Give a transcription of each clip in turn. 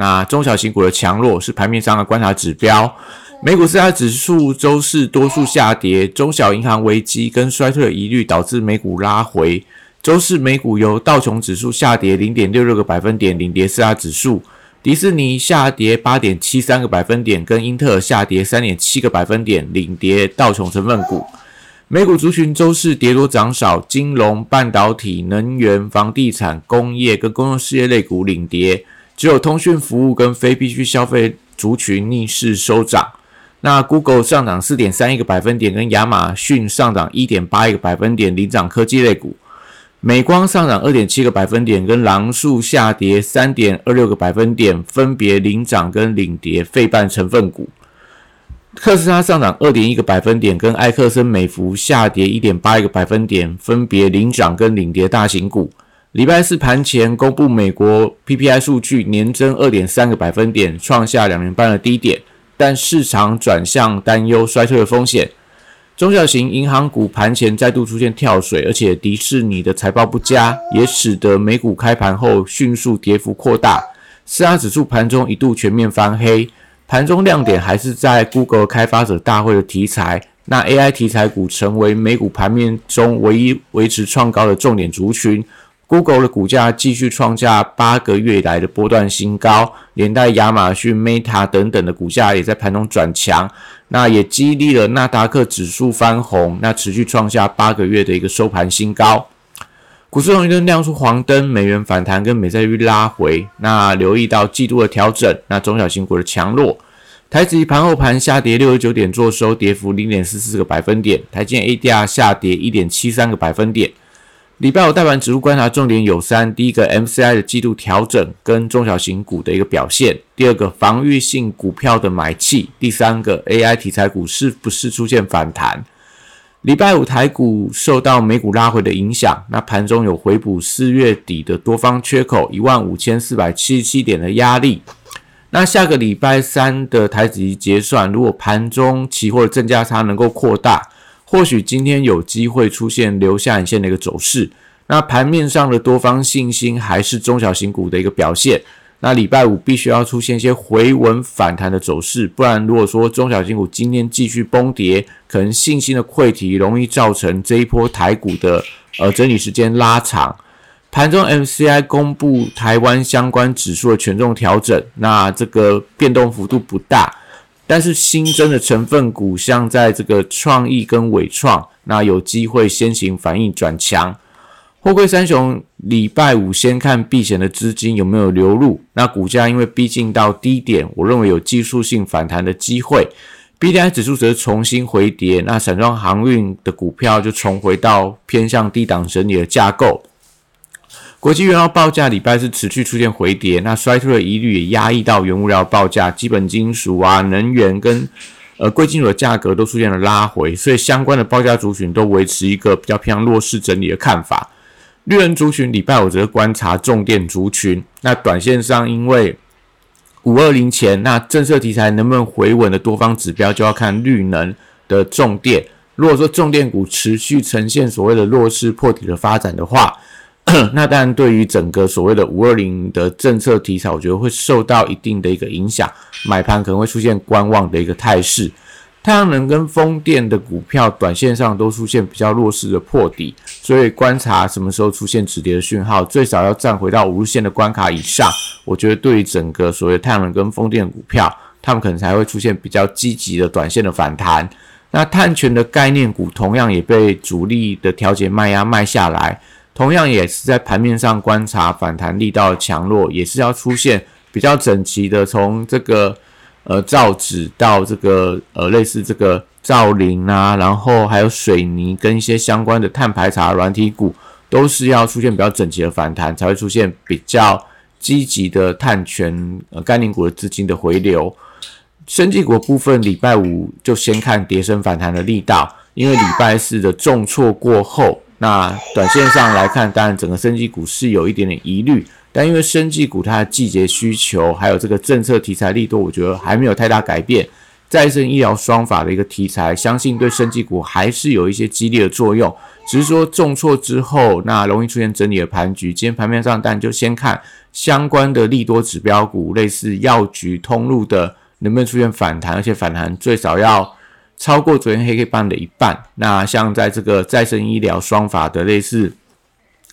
那中小型股的强弱是盘面上的观察指标。美股四大指数周四多数下跌，中小银行危机跟衰退的疑虑导致美股拉回。周四美股由道琼指数下跌零点六六个百分点领跌四大指数，迪士尼下跌八点七三个百分点，跟英特尔下跌三点七个百分点领跌道琼成分股。美股族群周四跌多涨少，金融、半导体、能源、房地产、工业跟公用事业类股领跌，只有通讯服务跟非必需消费族群逆势收涨。那 Google 上涨四点三一个百分点，跟亚马逊上涨一点八一个百分点领涨科技类股。美光上涨二点七个百分点，跟狼树下跌三点二六个百分点，分别领涨跟领跌费半成分股。特斯拉上涨二点一个百分点，跟埃克森美孚下跌一点八一个百分点，分别领涨跟领跌大型股。礼拜四盘前公布美国 PPI 数据，年增二点三个百分点，创下两年半的低点，但市场转向担忧衰退的风险。中小型银行股盘前再度出现跳水，而且迪士尼的财报不佳，也使得美股开盘后迅速跌幅扩大。四大指数盘中一度全面翻黑。盘中亮点还是在 Google 开发者大会的题材，那 AI 题材股成为美股盘面中唯一维持创高的重点族群。Google 的股价继续创下八个月以来的波段新高，连带亚马逊、Meta 等等的股价也在盘中转强，那也激励了纳达克指数翻红，那持续创下八个月的一个收盘新高。股市红绿灯亮出黄灯，美元反弹跟美债率拉回。那留意到季度的调整，那中小型股的强弱。台指盘后盘下跌六十九点，做收跌幅零点四四个百分点。台积 ADR 下跌一点七三个百分点。礼拜五大盘指数观察重点有三：第一个 MCI 的季度调整跟中小型股的一个表现；第二个防御性股票的买气；第三个 AI 题材股是不是出现反弹？礼拜五台股受到美股拉回的影响，那盘中有回补四月底的多方缺口一万五千四百七十七点的压力。那下个礼拜三的台指结算，如果盘中期货的正价差能够扩大，或许今天有机会出现留下影线的一个走势。那盘面上的多方信心还是中小型股的一个表现。那礼拜五必须要出现一些回稳反弹的走势，不然如果说中小型股今天继续崩跌，可能信心的溃堤容易造成这一波台股的呃整理时间拉长。盘中 MCI 公布台湾相关指数的权重调整，那这个变动幅度不大，但是新增的成分股像在这个创意跟伟创，那有机会先行反应转强。货柜三雄礼拜五先看避险的资金有没有流入，那股价因为逼近到低点，我认为有技术性反弹的机会。B D I 指数则重新回跌，那散装航运的股票就重回到偏向低档整理的架构。国际原料报价礼拜是持续出现回跌，那衰退的疑虑也压抑到原物料报价，基本金属啊、能源跟呃贵金属的价格都出现了拉回，所以相关的报价族群都维持一个比较偏向弱势整理的看法。绿人族群礼拜五则观察重电族群，那短线上因为五二零前那政策题材能不能回稳的多方指标，就要看绿能的重电。如果说重电股持续呈现所谓的弱势破底的发展的话，那当然对于整个所谓的五二零的政策题材，我觉得会受到一定的一个影响，买盘可能会出现观望的一个态势。太阳能跟风电的股票，短线上都出现比较弱势的破底，所以观察什么时候出现止跌的讯号，最少要站回到五日线的关卡以上。我觉得对于整个所谓太阳能跟风电股票，他们可能才会出现比较积极的短线的反弹。那碳权的概念股同样也被主力的调节卖压卖下来，同样也是在盘面上观察反弹力道的强弱，也是要出现比较整齐的从这个。呃，造纸到这个呃，类似这个造林啊，然后还有水泥跟一些相关的碳排查软体股，都是要出现比较整齐的反弹，才会出现比较积极的碳权呃概念股的资金的回流。生技股部分，礼拜五就先看跌升反弹的力道，因为礼拜四的重挫过后，那短线上来看，当然整个生技股是有一点点疑虑，但因为生技股它的季节需求还有这个政策题材力度，我觉得还没有太大改变。再生医疗双法的一个题材，相信对生技股还是有一些激励的作用。只是说重挫之后，那容易出现整理的盘局。今天盘面上，但就先看相关的利多指标股，类似药局通路的能不能出现反弹，而且反弹最少要超过昨天黑黑棒的一半。那像在这个再生医疗双法的类似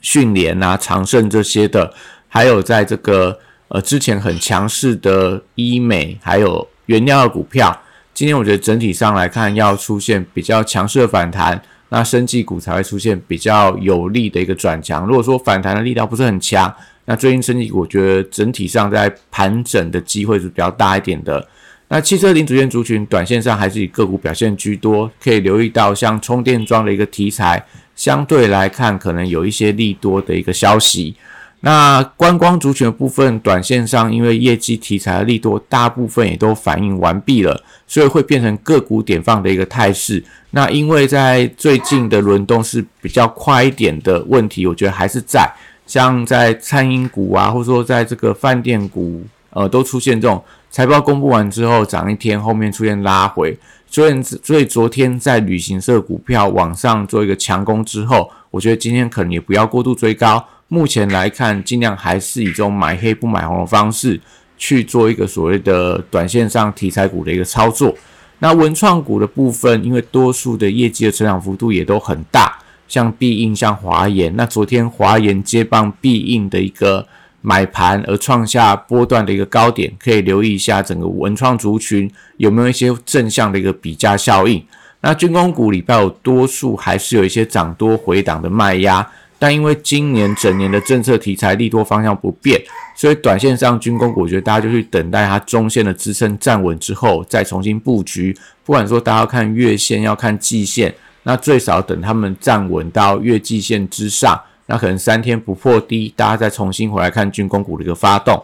训练啊、长盛这些的，还有在这个呃之前很强势的医美，还有。原料的股票，今天我觉得整体上来看要出现比较强势的反弹，那生技股才会出现比较有利的一个转强。如果说反弹的力量不是很强，那最近生技股我觉得整体上在盘整的机会是比较大一点的。那汽车零组件族群短线上还是以个股表现居多，可以留意到像充电桩的一个题材，相对来看可能有一些利多的一个消息。那观光族群的部分，短线上因为业绩题材的利多，大部分也都反映完毕了，所以会变成个股点放的一个态势。那因为在最近的轮动是比较快一点的问题，我觉得还是在像在餐饮股啊，或者说在这个饭店股，呃，都出现这种财报公布完之后涨一天，后面出现拉回。所以，所以昨天在旅行社股票往上做一个强攻之后，我觉得今天可能也不要过度追高。目前来看，尽量还是以这种买黑不买红的方式去做一个所谓的短线上题材股的一个操作。那文创股的部分，因为多数的业绩的成长幅度也都很大，像必应、像华研，那昨天华研接棒必应的一个买盘而创下波段的一个高点，可以留意一下整个文创族群有没有一些正向的一个比价效应。那军工股礼拜有多数还是有一些涨多回档的卖压。但因为今年整年的政策题材利多方向不变，所以短线上军工股，我觉得大家就去等待它中线的支撑站稳之后，再重新布局。不管说大家要看月线，要看季线，那最少等他们站稳到月季线之上，那可能三天不破低，大家再重新回来看军工股的一个发动。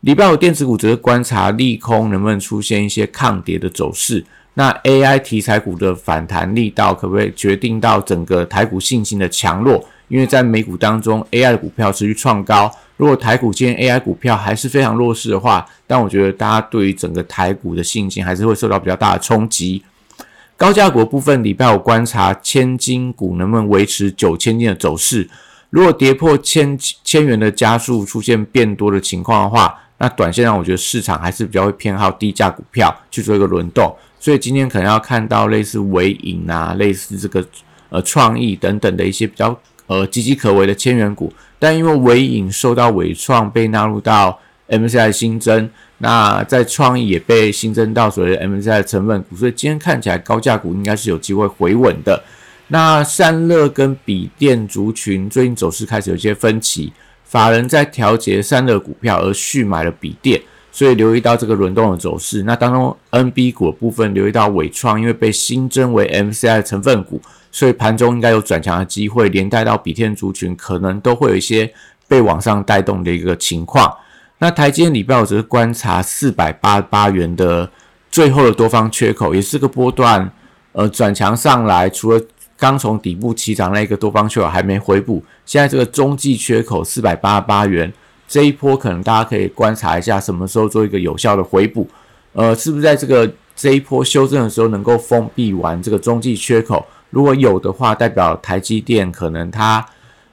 礼拜五电子股则是观察利空能不能出现一些抗跌的走势。那 AI 题材股的反弹力道，可不可以决定到整个台股信心的强弱？因为在美股当中，AI 的股票持续创高。如果台股今天 AI 股票还是非常弱势的话，但我觉得大家对于整个台股的信心还是会受到比较大的冲击。高价股部分，礼拜五观察千金股能不能维持九千金的走势。如果跌破千千元的加速出现变多的情况的话，那短线上我觉得市场还是比较会偏好低价股票去做一个轮动。所以今天可能要看到类似微影啊、类似这个呃创意等等的一些比较。呃，岌岌可危的千元股，但因为伟影受到伟创被纳入到 MCI 新增，那在创意也被新增到所谓的 MCI 成分股，所以今天看起来高价股应该是有机会回稳的。那散热跟笔电族群最近走势开始有些分歧，法人在调节散热股票而续买了笔电，所以留意到这个轮动的走势。那当中 NB 股的部分留意到伟创，因为被新增为 MCI 成分股。所以盘中应该有转强的机会，连带到比天族群可能都会有一些被往上带动的一个情况。那台积电礼拜五只是观察四百八十八元的最后的多方缺口，也是个波段，呃转强上来，除了刚从底部起涨那一个多方缺口还没回补，现在这个中继缺口四百八十八元这一波，可能大家可以观察一下什么时候做一个有效的回补，呃，是不是在这个这一波修正的时候能够封闭完这个中继缺口？如果有的话，代表台积电可能它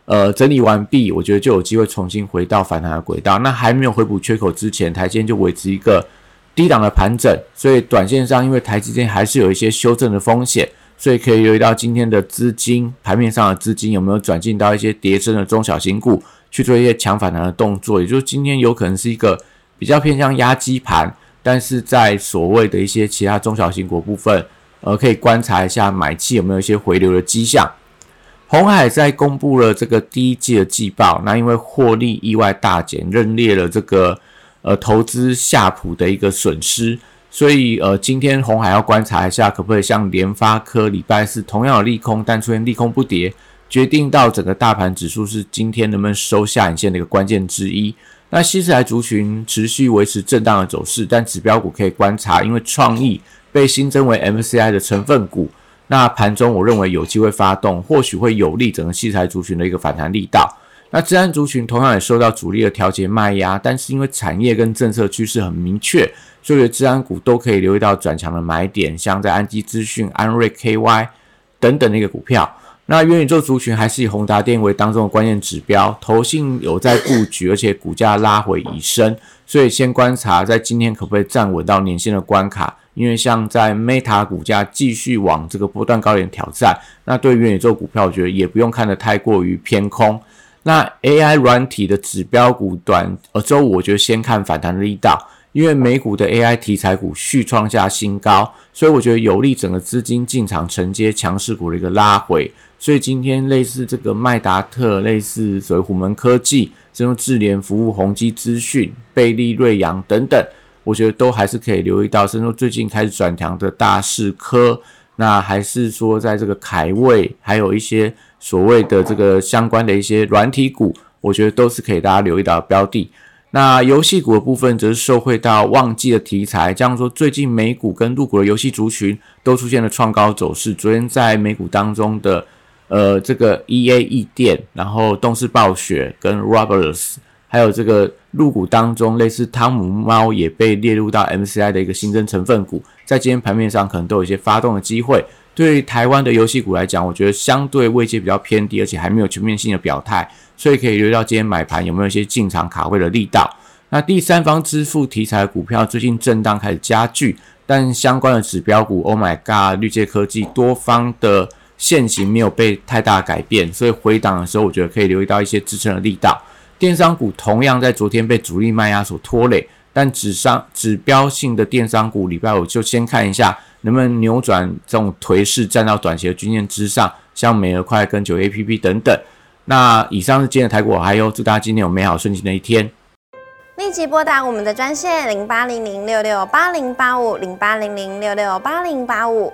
呃整理完毕，我觉得就有机会重新回到反弹的轨道。那还没有回补缺口之前，台积电就维持一个低档的盘整，所以短线上因为台积电还是有一些修正的风险，所以可以留意到今天的资金盘面上的资金有没有转进到一些跌升的中小型股去做一些强反弹的动作。也就是今天有可能是一个比较偏向压基盘，但是在所谓的一些其他中小型股部分。呃，可以观察一下买气有没有一些回流的迹象。红海在公布了这个第一季的季报，那因为获利意外大减，认列了这个呃投资夏普的一个损失，所以呃今天红海要观察一下，可不可以像联发科礼拜四同样有利空，但出现利空不跌，决定到整个大盘指数是今天能不能收下影线的一个关键之一。那西式材族群持续维持震荡的走势，但指标股可以观察，因为创意被新增为 MCI 的成分股，那盘中我认为有机会发动，或许会有利整个西材族群的一个反弹力道。那治安族群同样也受到主力的调节卖压，但是因为产业跟政策趋势很明确，所以治安股都可以留意到转强的买点，像在安基资讯、安瑞 KY 等等的一个股票。那元宇宙族群还是以宏达电为当中的关键指标，投信有在布局，而且股价拉回已升，所以先观察在今天可不可以站稳到年线的关卡。因为像在 Meta 股价继续往这个波段高点挑战，那对元宇宙股票，我觉得也不用看得太过于偏空。那 AI 软体的指标股短呃周五，我觉得先看反弹力道，因为美股的 AI 题材股续创下新高，所以我觉得有利整个资金进场承接强势股的一个拉回。所以今天类似这个麦达特、类似所谓虎门科技、这种智联服务、宏基资讯、贝利瑞阳等等，我觉得都还是可以留意到。甚至最近开始转强的大势科，那还是说在这个凯位，还有一些。所谓的这个相关的一些软体股，我觉得都是可以大家留意到的标的。那游戏股的部分则是受惠到旺季的题材，这样说最近美股跟入股的游戏族群都出现了创高走势。昨天在美股当中的呃这个 E A 易电，然后动视暴雪跟 Roberts，还有这个入股当中类似汤姆猫也被列入到 M C I 的一个新增成分股，在今天盘面上可能都有一些发动的机会。对台湾的游戏股来讲，我觉得相对位阶比较偏低，而且还没有全面性的表态，所以可以留意到今天买盘有没有一些进场卡位的力道。那第三方支付题材股票最近震荡开始加剧，但相关的指标股，Oh my God，绿界科技多方的线型没有被太大改变，所以回档的时候，我觉得可以留意到一些支撑的力道。电商股同样在昨天被主力卖压所拖累，但指商指标性的电商股，礼拜五就先看一下。能不能扭转这种颓势，站到短期的均线之上，像美而快跟九 A P P 等等。那以上是今天的台股，还有祝大家今天有美好顺心的一天。立即拨打我们的专线零八零零六六八零八五零八零零六六八零八五。